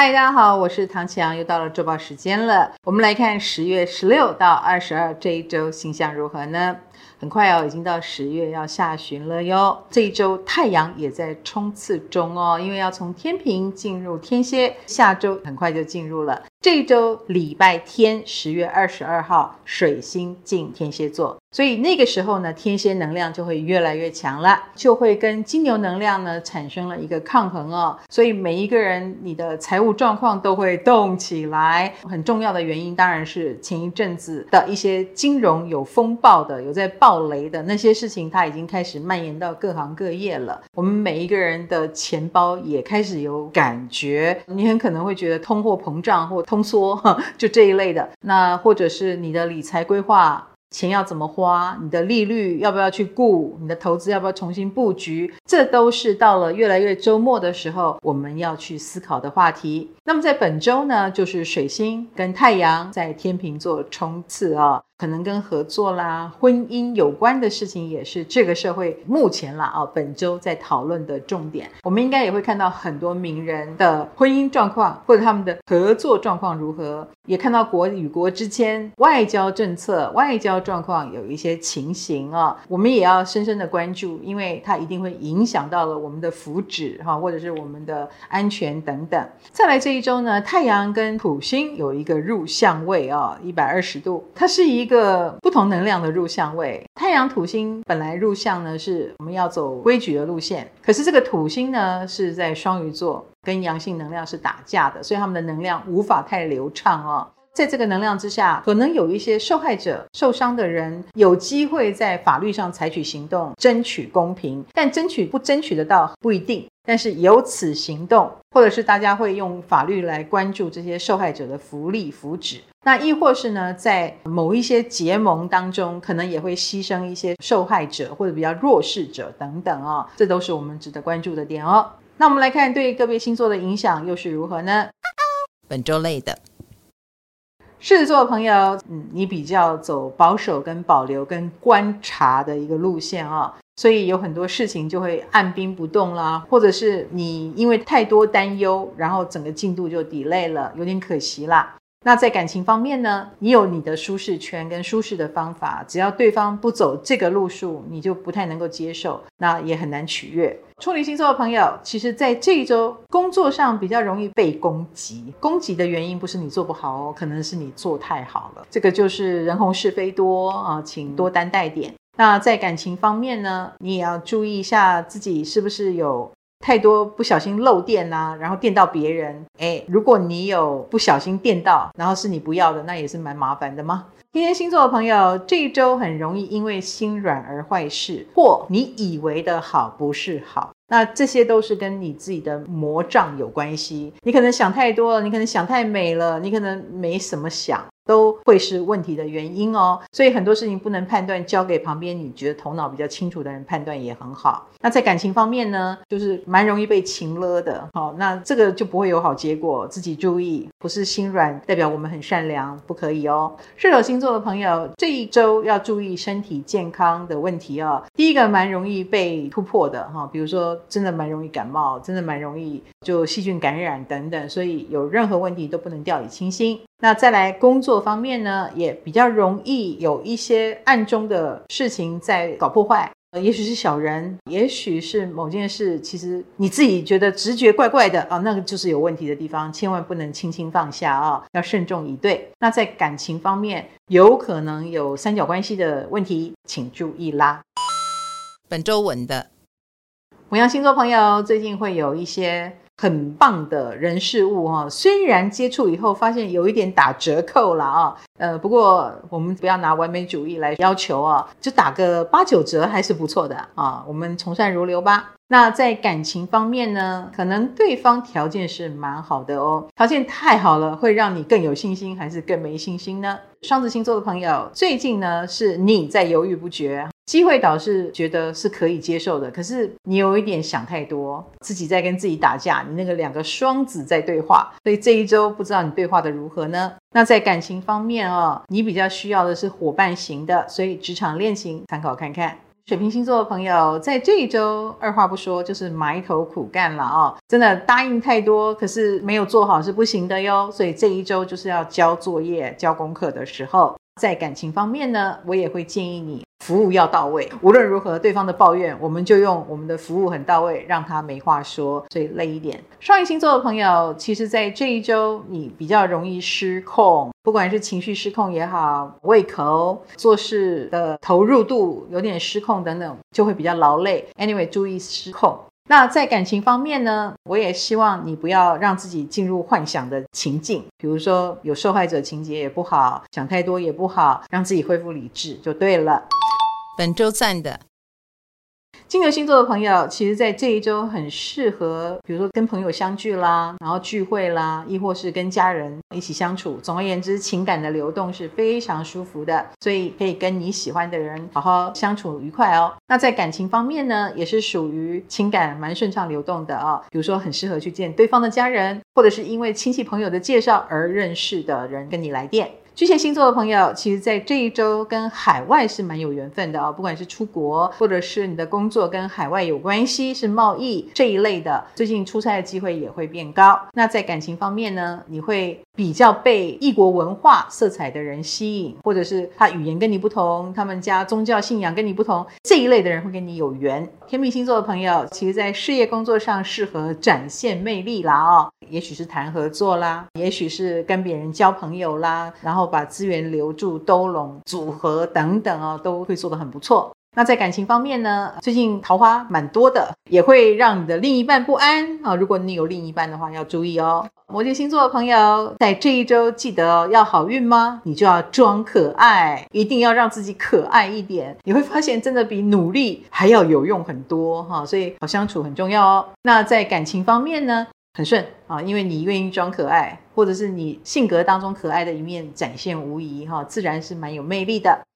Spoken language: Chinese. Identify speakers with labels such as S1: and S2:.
S1: 嗨，大家好，我是唐綺阳，又到了周报时间了。我们来看十月十六到二十二这一周星象如何呢？很快哦，已经到十月要下旬了哟。这一周太阳也在冲刺中哦，因为要从天秤进入天蝎，下周很快就进入了。这一周礼拜天，十月二十二号，水星进天蝎座，所以那个时候呢，天蝎能量就会越来越强了，就会跟金牛能量呢产生了一个抗衡哦。所以每一个人你的财务状况都会动起来。很重要的原因当然是前一阵子的一些金融有风暴的，有在暴雷的那些事情，它已经开始蔓延到各行各业了。我们每一个人的钱包也开始有感觉，你很可能会觉得通货膨胀或通缩，就这一类的。那或者是你的理财规划，钱要怎么花？你的利率要不要去顾？你的投资要不要重新布局？这都是到了越来越周末的时候，我们要去思考的话题。那么在本周呢，就是水星跟太阳在天平座冲刺啊。可能跟合作啦、婚姻有关的事情，也是这个社会目前啦啊，本周在讨论的重点。我们应该也会看到很多名人的婚姻状况，或者他们的合作状况如何，也看到国与国之间外交政策、外交状况有一些情形啊，我们也要深深的关注，因为它一定会影响到了我们的福祉哈，或者是我们的安全等等。再来这一周呢，太阳跟土星有一个入相位啊，一百二十度，它是一。一个不同能量的入相位，太阳土星本来入相呢，是我们要走规矩的路线，可是这个土星呢是在双鱼座，跟阳性能量是打架的，所以他们的能量无法太流畅哦。在这个能量之下，可能有一些受害者、受伤的人有机会在法律上采取行动，争取公平，但争取不争取得到不一定。但是由此行动，或者是大家会用法律来关注这些受害者的福利福祉，那亦或是呢，在某一些结盟当中，可能也会牺牲一些受害者或者比较弱势者等等哦，这都是我们值得关注的点哦。那我们来看对个别星座的影响又是如何呢？
S2: 本周类的
S1: 狮子座的朋友，嗯，你比较走保守、跟保留、跟观察的一个路线啊、哦。所以有很多事情就会按兵不动啦，或者是你因为太多担忧，然后整个进度就 delay 了，有点可惜啦。那在感情方面呢，你有你的舒适圈跟舒适的方法，只要对方不走这个路数，你就不太能够接受，那也很难取悦。处女星座的朋友，其实在这一周工作上比较容易被攻击，攻击的原因不是你做不好哦，可能是你做太好了。这个就是人红是非多啊，请多担待点。那在感情方面呢，你也要注意一下自己是不是有太多不小心漏电啊，然后电到别人。诶，如果你有不小心电到，然后是你不要的，那也是蛮麻烦的嘛。天蝎星座的朋友，这一周很容易因为心软而坏事，或你以为的好不是好。那这些都是跟你自己的魔障有关系。你可能想太多了，你可能想太美了，你可能没什么想。会是问题的原因哦，所以很多事情不能判断，交给旁边你觉得头脑比较清楚的人判断也很好。那在感情方面呢，就是蛮容易被情勒的，好，那这个就不会有好结果，自己注意，不是心软代表我们很善良，不可以哦。射手星座的朋友，这一周要注意身体健康的问题哦。第一个蛮容易被突破的哈，比如说真的蛮容易感冒，真的蛮容易就细菌感染等等，所以有任何问题都不能掉以轻心。那再来工作方面呢，也比较容易有一些暗中的事情在搞破坏，呃，也许是小人，也许是某件事，其实你自己觉得直觉怪怪的啊，那个就是有问题的地方，千万不能轻轻放下啊，要慎重以对。那在感情方面，有可能有三角关系的问题，请注意啦。
S2: 本周稳的，
S1: 牡羊星座朋友最近会有一些。很棒的人事物哈，虽然接触以后发现有一点打折扣了啊，呃，不过我们不要拿完美主义来要求啊，就打个八九折还是不错的啊，我们从善如流吧。那在感情方面呢，可能对方条件是蛮好的哦，条件太好了会让你更有信心，还是更没信心呢？双子星座的朋友，最近呢是你在犹豫不决。机会倒是觉得是可以接受的，可是你有一点想太多，自己在跟自己打架。你那个两个双子在对话，所以这一周不知道你对话的如何呢？那在感情方面哦，你比较需要的是伙伴型的，所以职场恋情参考看看。水瓶星座的朋友，在这一周，二话不说就是埋头苦干了哦。真的答应太多，可是没有做好是不行的哟。所以这一周就是要交作业、交功课的时候。在感情方面呢，我也会建议你服务要到位。无论如何，对方的抱怨，我们就用我们的服务很到位，让他没话说。所以累一点。双鱼星座的朋友，其实，在这一周你比较容易失控，不管是情绪失控也好，胃口、做事的投入度有点失控等等，就会比较劳累。Anyway，注意失控。那在感情方面呢，我也希望你不要让自己进入幻想的情境，比如说有受害者情节也不好，想太多也不好，让自己恢复理智就对了。
S2: 本周赞的。
S1: 金牛星座的朋友，其实，在这一周很适合，比如说跟朋友相聚啦，然后聚会啦，亦或是跟家人一起相处。总而言之，情感的流动是非常舒服的，所以可以跟你喜欢的人好好相处愉快哦。那在感情方面呢，也是属于情感蛮顺畅流动的哦。比如说，很适合去见对方的家人，或者是因为亲戚朋友的介绍而认识的人跟你来电。巨蟹星座的朋友，其实，在这一周跟海外是蛮有缘分的哦。不管是出国，或者是你的工作跟海外有关系，是贸易这一类的，最近出差的机会也会变高。那在感情方面呢，你会比较被异国文化色彩的人吸引，或者是他语言跟你不同，他们家宗教信仰跟你不同，这一类的人会跟你有缘。天秤星座的朋友，其实，在事业工作上适合展现魅力啦哦，也许是谈合作啦，也许是跟别人交朋友啦，然后。把资源留住、兜拢、组合等等哦，都会做得很不错。那在感情方面呢，最近桃花蛮多的，也会让你的另一半不安啊。如果你有另一半的话，要注意哦。摩羯星座的朋友，在这一周记得要好运吗？你就要装可爱，一定要让自己可爱一点。你会发现，真的比努力还要有用很多哈。所以好相处很重要哦。那在感情方面呢？很顺啊，因为你愿意装可爱，或者是你性格当中可爱的一面展现无疑哈，自然是蛮有魅力的。